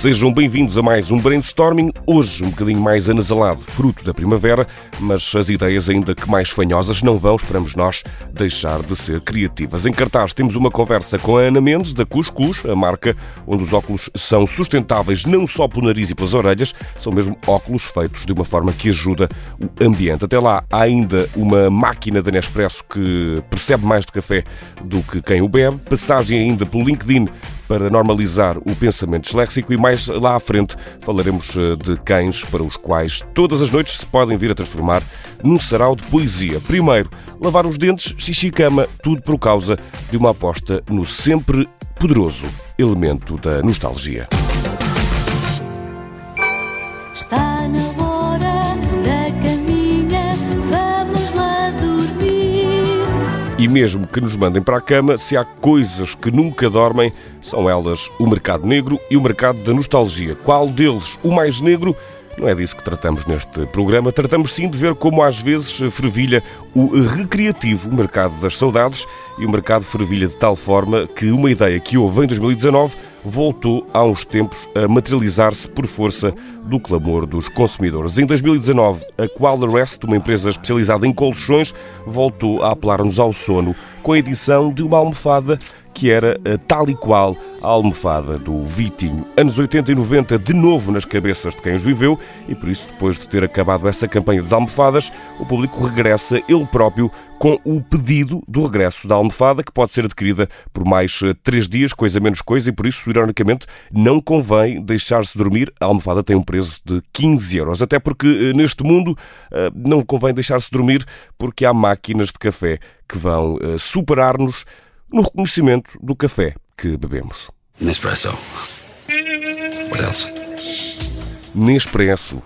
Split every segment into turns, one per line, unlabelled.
Sejam bem-vindos a mais um brainstorming, hoje um bocadinho mais anasalado, fruto da primavera, mas as ideias ainda que mais fanhosas não vão, esperamos nós, deixar de ser criativas. Em cartaz temos uma conversa com a Ana Mendes, da Cuscuz, a marca onde os óculos são sustentáveis não só pelo nariz e pelas orelhas, são mesmo óculos feitos de uma forma que ajuda o ambiente. Até lá há ainda uma máquina da Nespresso que percebe mais de café do que quem o bebe, passagem ainda pelo LinkedIn para normalizar o pensamento disléxico e mais lá à frente falaremos eh, de cães para os quais todas as noites se podem vir a transformar num sarau de poesia. Primeiro, lavar os dentes, xixi cama, tudo por causa de uma aposta no sempre poderoso elemento da nostalgia.
Está na
E mesmo que nos mandem para a cama, se há coisas que nunca dormem, são elas o mercado negro e o mercado da nostalgia. Qual deles o mais negro? Não é disso que tratamos neste programa. Tratamos sim de ver como às vezes fervilha o recreativo, o mercado das saudades, e o mercado fervilha de tal forma que uma ideia que houve em 2019 voltou há uns tempos a materializar-se por força do clamor dos consumidores. Em 2019, a Qualrest, uma empresa especializada em colchões, voltou a apelar-nos ao sono com a edição de uma almofada que era tal e qual a almofada do Vitinho. Anos 80 e 90, de novo nas cabeças de quem os viveu, e por isso, depois de ter acabado essa campanha das almofadas, o público regressa ele próprio com o pedido do regresso da almofada, que pode ser adquirida por mais eh, três dias, coisa menos coisa, e por isso, ironicamente, não convém deixar-se dormir. A almofada tem um preço de 15 euros, até porque eh, neste mundo não convém deixar-se dormir, porque há máquinas de café que vão superar-nos no reconhecimento do café que bebemos.
Nespresso. What else?
Nespresso.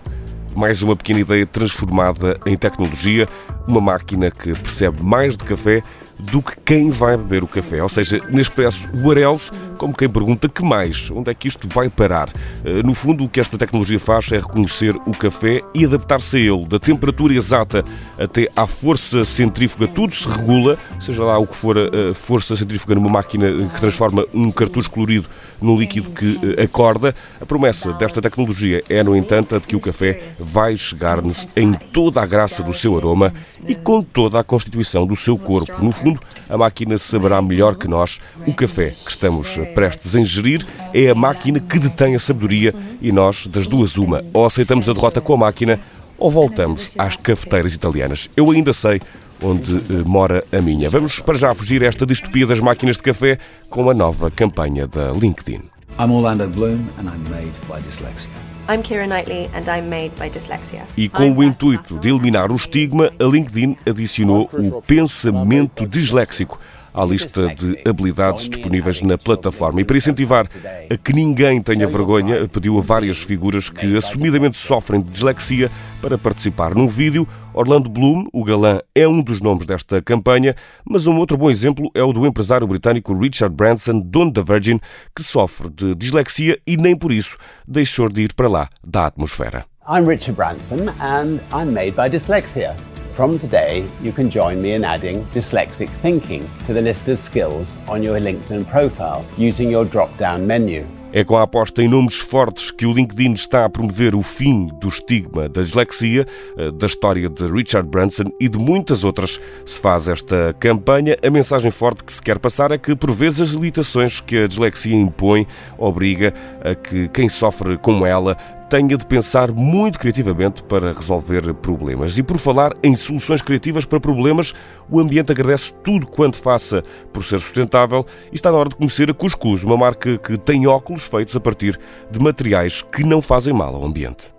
Mais uma pequena ideia transformada em tecnologia, uma máquina que percebe mais de café do que quem vai beber o café. Ou seja, Nespresso what else, como quem pergunta que mais, onde é que isto vai parar? Eh, no fundo, o que esta tecnologia faz é reconhecer o café e adaptar-se a ele, da temperatura exata até à força centrífuga. Tudo se regula, seja lá o que for a força centrífuga numa máquina que transforma um cartucho colorido num líquido que eh, acorda. A promessa desta tecnologia é, no entanto, a de que o café vai chegar-nos em toda a graça do seu aroma e com toda a constituição do seu corpo. No fundo, a máquina saberá melhor que nós o café que estamos prestes a ingerir é a máquina que detém a sabedoria e nós, das duas, uma, ou aceitamos a derrota com a máquina ou voltamos às cafeteiras italianas. Eu ainda sei onde eh, mora a minha. Vamos para já fugir a esta distopia das máquinas de café com a nova campanha da LinkedIn.
I'm Orlando Bloom and I'm made by dyslexia.
I'm Kira Knightley and I'm made by dyslexia.
E com o intuito de eliminar o estigma, a LinkedIn adicionou o pensamento disléxico à lista de habilidades disponíveis na plataforma. E para incentivar a que ninguém tenha vergonha, pediu a várias figuras que assumidamente sofrem de dislexia para participar num vídeo. Orlando Bloom, o galã, é um dos nomes desta campanha, mas um outro bom exemplo é o do empresário britânico Richard Branson, dono da Virgin, que sofre de dislexia e nem por isso deixou de ir para lá da atmosfera.
I'm Richard Branson and I'm made by dyslexia. From today, you can join me in adding dyslexic thinking to the list of skills on your LinkedIn profile using your drop down menu.
É com a aposta em nomes fortes que o LinkedIn está a promover o fim do estigma da dislexia, eh, da história de Richard Branson e de muitas outras se faz esta campanha. A mensagem forte que se quer passar é que, por vezes, as limitações que a dislexia impõe obriga a que quem sofre como ela tenha de pensar muito criativamente para resolver problemas. E por falar em soluções criativas para problemas, o ambiente agradece tudo quanto faça por ser sustentável e está na hora de conhecer a Cuscuz, uma marca que tem óculos feitos a partir de materiais que não fazem mal ao ambiente.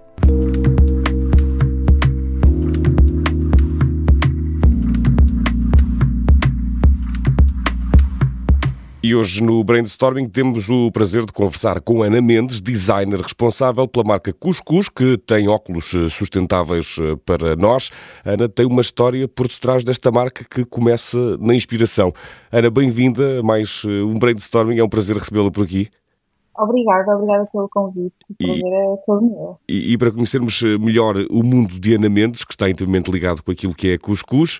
E hoje no Brainstorming temos o prazer de conversar com Ana Mendes, designer responsável pela marca Cuscuz, que tem óculos eh, sustentáveis eh, para nós. Ana tem uma história por detrás desta marca que começa na inspiração. Ana, bem-vinda a mais eh, um Brainstorming, é um prazer recebê-la por aqui.
Obrigada, obrigada pelo convite. Prazer é todo meu.
E, e para conhecermos melhor o mundo de Ana Mendes, que está intimamente ligado com aquilo que é Cuscuz,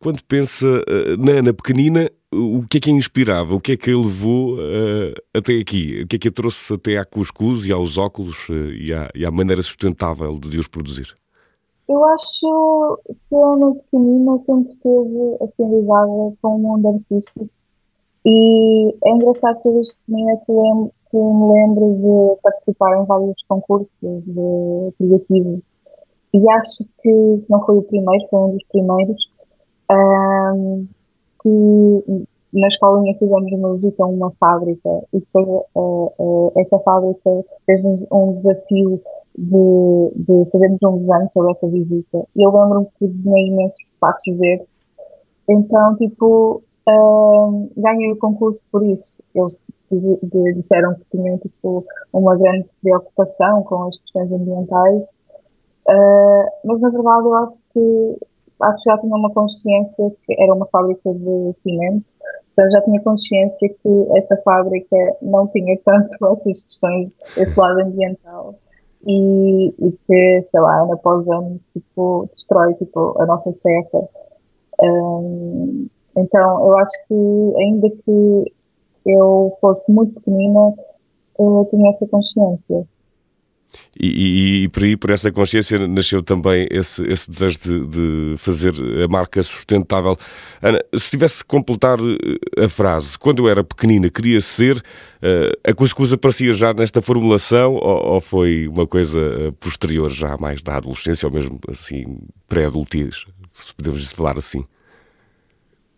quando pensa uh, na Ana pequenina, o que é que a inspirava? O que é que a levou uh, até aqui? O que é que a trouxe até à cuscuz e aos óculos uh, e, à, e, à, maneira sustentável de os produzir?
Eu acho que a Ana pequenina sempre esteve assim ligada com o mundo artístico e é engraçado que eu pequenina que, lembro, que me lembro de participar em vários concursos de criativos e acho que se não foi o primeiro, foi um dos primeiros um, que na escolinha fizemos uma visita a uma fábrica e depois uh, uh, essa fábrica fez-nos um desafio de, de fazermos um desenho sobre essa visita. E eu lembro-me que tinha imensos espaços verdes. Então, tipo, uh, ganhei o concurso por isso. Eles disseram que tinham, tipo, uma grande preocupação com as questões ambientais. Uh, mas, na verdade, eu acho que acho que já tinha uma consciência que era uma fábrica de cimento, então já tinha consciência que essa fábrica não tinha tanto essas questões, esse lado ambiental. E, e que, sei lá, ano após ano, tipo, destrói, tipo, a nossa terra. Um, então, eu acho que, ainda que eu fosse muito pequenina, eu tinha essa consciência.
E, e, e, por aí, por essa consciência, nasceu também esse, esse desejo de, de, fazer a marca sustentável. Ana, se tivesse que completar eh, a frase, quando eu era pequenina queria ser, uh, a coisa aparecia já nesta formulação ou, ou, foi uma coisa eh, posterior, já mais da adolescência ou mesmo assim pré-adultez, se podemos falar assim?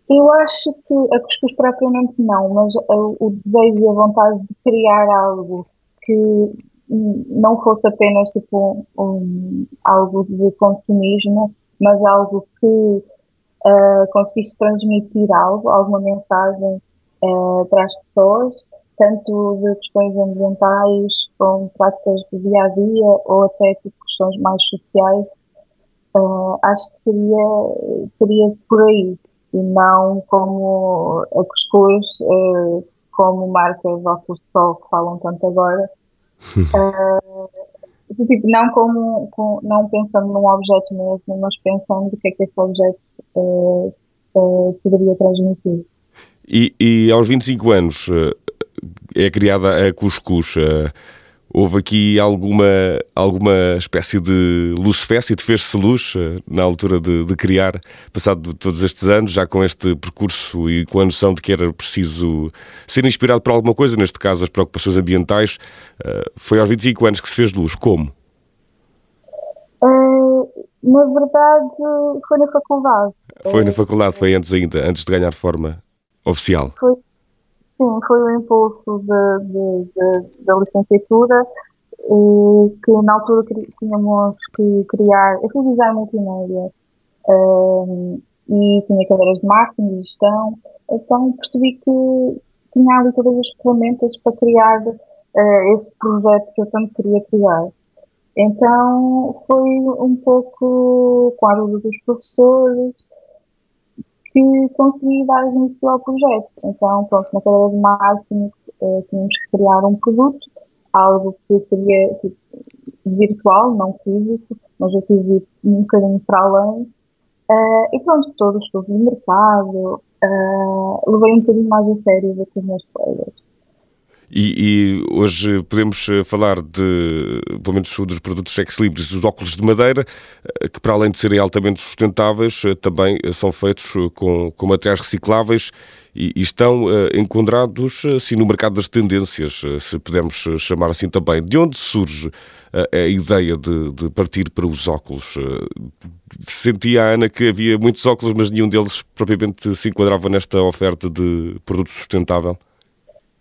Eu acho que a cuscuz propriamente não, mas o desejo e a vontade de criar algo que não fosse apenas tipo um, algo de consumismo, mas algo que uh, conseguisse transmitir algo, alguma mensagem uh, para as pessoas, tanto de questões ambientais, como práticas do dia a dia, ou até tipo, questões mais sociais. Uh, acho que seria, seria por aí, e não como a cuscuz, como marcas de sol que falam tanto agora, uh, tipo, não como, com, não pensando num objeto mesmo, mas pensando o que é que esse objeto uh, uh, poderia transmitir.
E, e, aos 25 anos é criada a Cuscuz. Houve aqui alguma, alguma espécie de e de fez-se luz eh, na altura de, de, criar, passado todos estes anos, já com este percurso e com a noção de que era preciso ser inspirado por alguma coisa, neste caso as preocupações ambientais. Eh, foi aos 25 anos que se fez luz. Como?
Uh, na verdade, foi na faculdade.
Foi na faculdade, foi antes ainda, antes de ganhar forma oficial.
Foi, Sim, foi o impulso da licenciatura que na altura tínhamos que criar, eu fiz design multimédia um, e tinha cadeiras de marketing e gestão, então percebi que tinha ali todas as ferramentas para criar uh, esse projeto que eu tanto queria criar. Então foi um pouco com a ajuda dos professores, que consegui dar início ao projeto. Então, pronto, na cadeira de marketing tínhamos que criar um produto, algo que seria tipo, virtual, não físico, mas eu quis ir um bocadinho para além. Uh, e pronto, todos os de mercado, uh, levei um bocadinho mais a sério do que os meus colegas.
E, e, hoje podemos eh, falar de, pelo menos dos produtos ex-libris, dos óculos de madeira, eh, que para além de serem altamente sustentáveis, eh, também são feitos com, com materiais recicláveis e, e estão enquadrados assim, no mercado das tendências, se pudermos chamar assim também. De onde surge uh, a ideia de, de, partir para os óculos? Sentia a Ana que havia muitos óculos, mas nenhum deles propriamente se enquadrava nesta oferta de produto sustentável?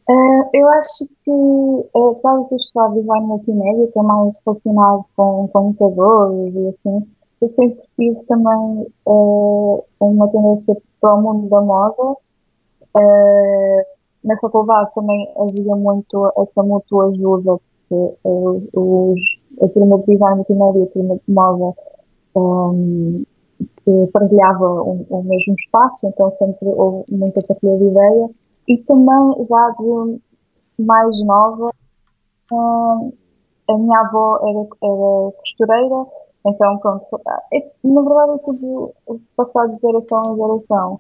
Uh, eu acho que, uh, já que estudar design multimédia, que é mais relacionado com computadores e assim, eu sempre tive também uh, uma tendência para o mundo da moda. Uh, na faculdade também havia muito essa mútua ajuda, porque a turma de design multimédia e a turma de moda um, partilhava o, o mesmo espaço, então sempre houve muita partilha de ideia. E também, já de mais nova, hum, a minha avó era, era costureira Então, pronto, é, na verdade é tudo passado de geração em geração.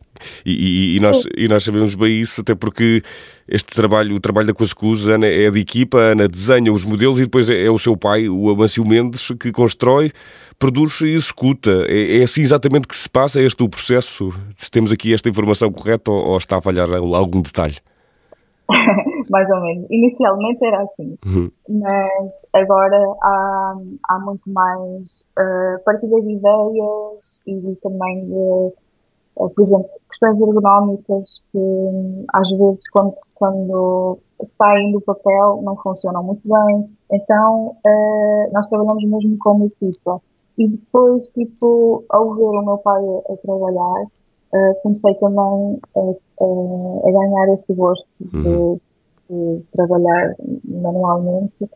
E, e- nós, e nós sabemos bem isso, até porque este trabalho, o trabalho da Cuscuz, Ana é de equipa, a Ana desenha os modelos e depois é, é o seu pai, o Amâncio Mendes, que constrói, produz e executa. É, é assim exatamente que se passa é este o processo? Se temos aqui esta informação correta ou, ou está a falhar algum detalhe?
mais ou menos. Inicialmente era assim,
Uhum.
mas agora há, há muito mais eh, partilha de ideias e também de, eh, por exemplo, questões ergonómicas que hum, às vezes quando, quando saem do papel não funcionam muito bem. Então eh, nós trabalhamos mesmo como equipa. E depois, tipo, ao ver o meu pai a, a trabalhar, eh, comecei também a, a- a ganhar esse gosto de, de trabalhar manualmente.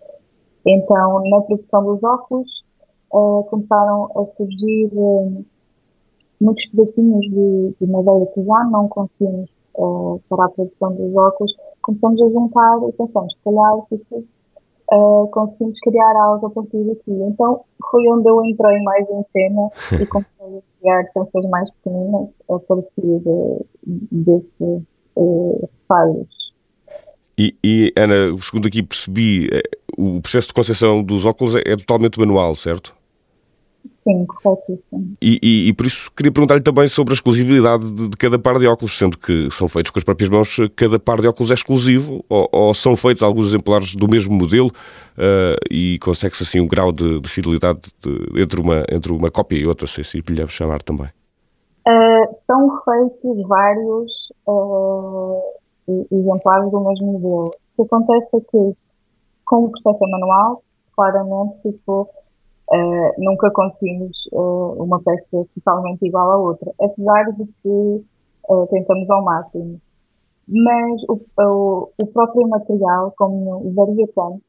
Então, na produção dos óculos, eh, começaram a surgir eh, muitos pedacinhos de, de madeira que já não conseguimos eh, para a produção dos óculos. Começamos a juntar e pensamos, se calhar, tipo, eh, conseguimos criar algo a partir daqui. Então, foi onde eu entrei mais em cena e comecei a criar canções mais pequeninas a partir de, desses eh, falhos.
E, e, Ana, segundo aqui percebi, eh, o processo de concepção dos óculos é, é totalmente manual, certo?
Sim, corretíssimo.
E, e- e por isso queria perguntar-lhe também sobre a exclusividade de, de cada par de óculos, sendo que são feitos com as próprias mãos, cada par de óculos é exclusivo ou, ou são feitos alguns exemplares do mesmo modelo eh, e consegue-se assim um grau de, de fidelidade de- entre, uma, entre uma cópia e outra, se assim lhe chamar também.
Uh, são feitos vários uh, e- exemplares do mesmo modelo. O que acontece é que, com o processo manual, claramente, tipo, uh, nunca conseguimos uh, uma peça totalmente igual à outra, apesar de que uh, tentamos ao máximo. Mas o, o, o próprio material, como varia tanto,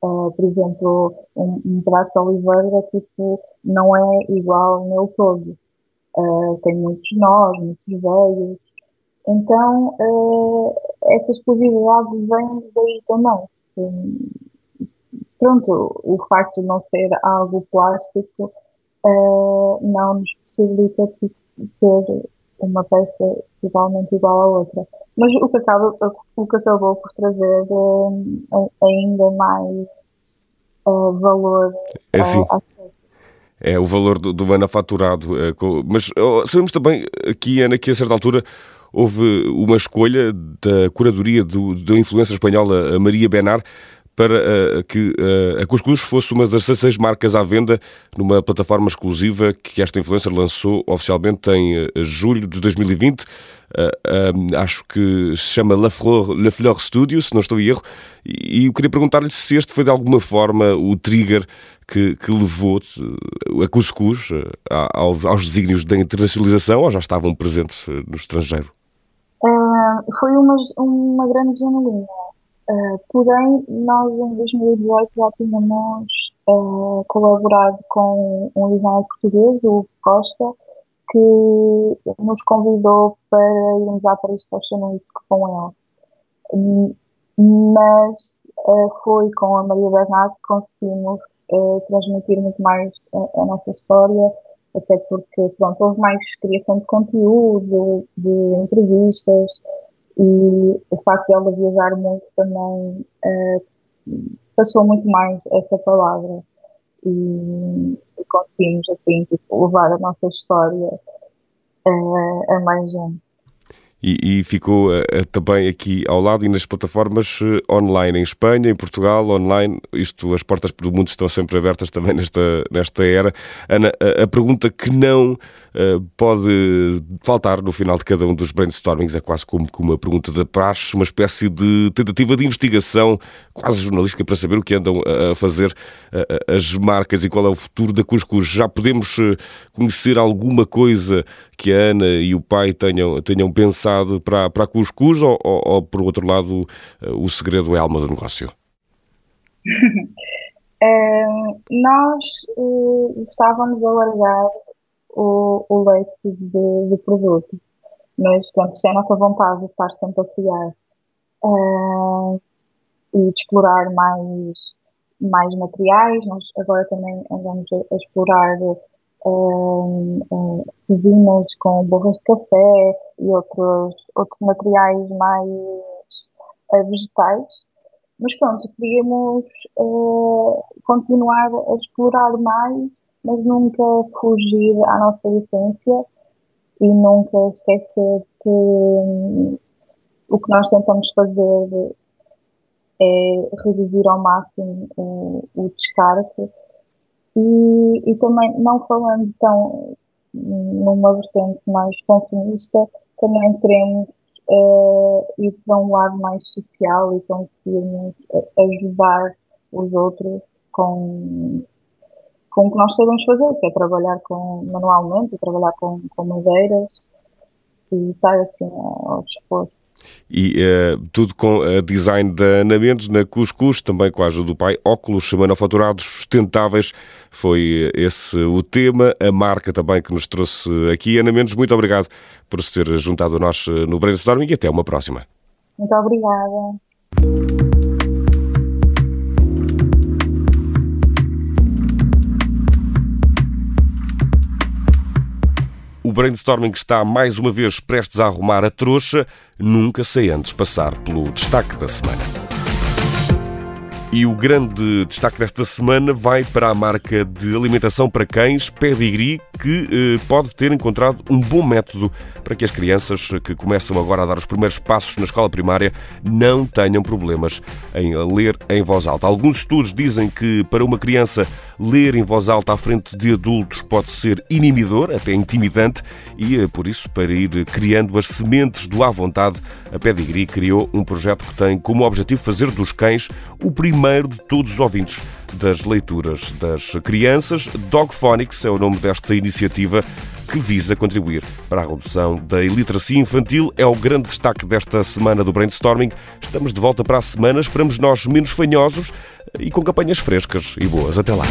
por exemplo, um, um pedaço de oliveira, tipo, não é igual nele todo. Uh, tem muitos nós, muitos veios. Então, uh, essa exclusividade vem daí também. Pronto, o facto de não ser algo plástico uh, não nos possibilita ter uma peça totalmente igual à outra. Mas o que, acaba, o que acabou por trazer um, ainda mais valor
É assim.
à peça.
É o valor do, do manufaturado. eh, Mas oh, sabemos também aqui, Ana, que a certa altura houve uma escolha da curadoria do, da influência espanhola Maria Benar para eh, que eh, a Cuscuz fosse uma das 16 marcas à venda numa plataforma exclusiva que esta influencer lançou oficialmente em eh, julho de 2020. Eh, eh, acho que se chama La Fleur, La Fleur Studio, se não estou em erro, e eu queria perguntar-lhe se este foi de alguma forma o trigger que, que levou a Cuscuz eh, a- ao- aos desígnios da internacionalização ou já estavam presentes no estrangeiro?
Ah, foi uma, uma grande janelinha. Ah, porém, nós em 2018 já tínhamos ah, colaborado com um designer português, o Costa, que nos convidou para irmos à Paris Fashion Week com ele. Mas ah, foi com a Maria Bernardo que conseguimos ah, transmitir muito mais a, nossa história, até porque pronto, houve mais criação de conteúdo, de entrevistas e o facto de ela viajar muito também eh, passou muito mais essa palavra e conseguimos assim tipo, levar a nossa história eh, a mais gente.
E, e ficou eh, eh, também aqui ao lado e nas plataformas eh, online, em Espanha, em Portugal, online. Isto, as portas do mundo estão sempre abertas também nesta, nesta era. Ana, a, a pergunta que não eh, pode faltar no final de cada um dos brainstormings é quase como que uma pergunta da praxe, uma espécie de tentativa de investigação quase jornalística para saber o que andam a fazer as marcas e qual é o futuro da Cuscuz. Já podemos conhecer alguma coisa que a Ana e o pai tenham, tenham pensado para, para a Cuscuz ou, ou, ou, por outro lado, eh, o segredo é a alma do negócio?
Eh, nós eh, estávamos a largar o, o leque de, de produto, mas pronto, isto é a nossa vontade de estar sempre a criar eh, e de explorar mais mais materiais. Nós agora também andamos a, a explorar um, um, cozinhas com borras de café e outros, outros materiais mais uh, vegetais. Mas pronto, queríamos uh, continuar a explorar mais, mas nunca fugir à nossa essência e nunca esquecer que um, o que nós tentamos fazer é reduzir ao máximo o, o descarte e, e também não falando tão numa vertente mais consumista, também queremos uh, ir para um lado mais social e conseguirmos ajudar os outros com, com o que nós sabemos fazer, que é trabalhar com, manualmente, trabalhar com, com madeiras e estar assim ao dispor
e uh, tudo com a design da Ana Mendes na Cuscuz, também com a ajuda do pai, óculos manufaturados sustentáveis, foi esse o tema, a marca também que nos trouxe aqui. Ana Mendes, muito obrigado por se ter juntado a nós eh, no Brainstorming e até uma próxima.
Muito obrigada.
Brainstorming está mais uma vez prestes a arrumar a trouxa, nunca sem antes passar pelo destaque da semana. E o grande destaque desta semana vai para a marca de alimentação para cães Pedigree, que eh, pode ter encontrado um bom método para que as crianças que começam agora a dar os primeiros passos na escola primária não tenham problemas em ler em voz alta. Alguns estudos dizem que para uma criança ler em voz alta à frente de adultos pode ser inibidor, até intimidante, e eh, por isso, para ir criando as sementes do à vontade, a Pedigree criou um projeto que tem como objetivo fazer dos cães o primeiro primeiro de todos os ouvintes das leituras das crianças. Dogphonics é o nome desta iniciativa que visa contribuir para a redução da iliteracia infantil. É o grande destaque desta semana do Brainstorming. Estamos de volta para a semana. Esperamos nós menos fanhosos e com campanhas frescas e boas. Até lá.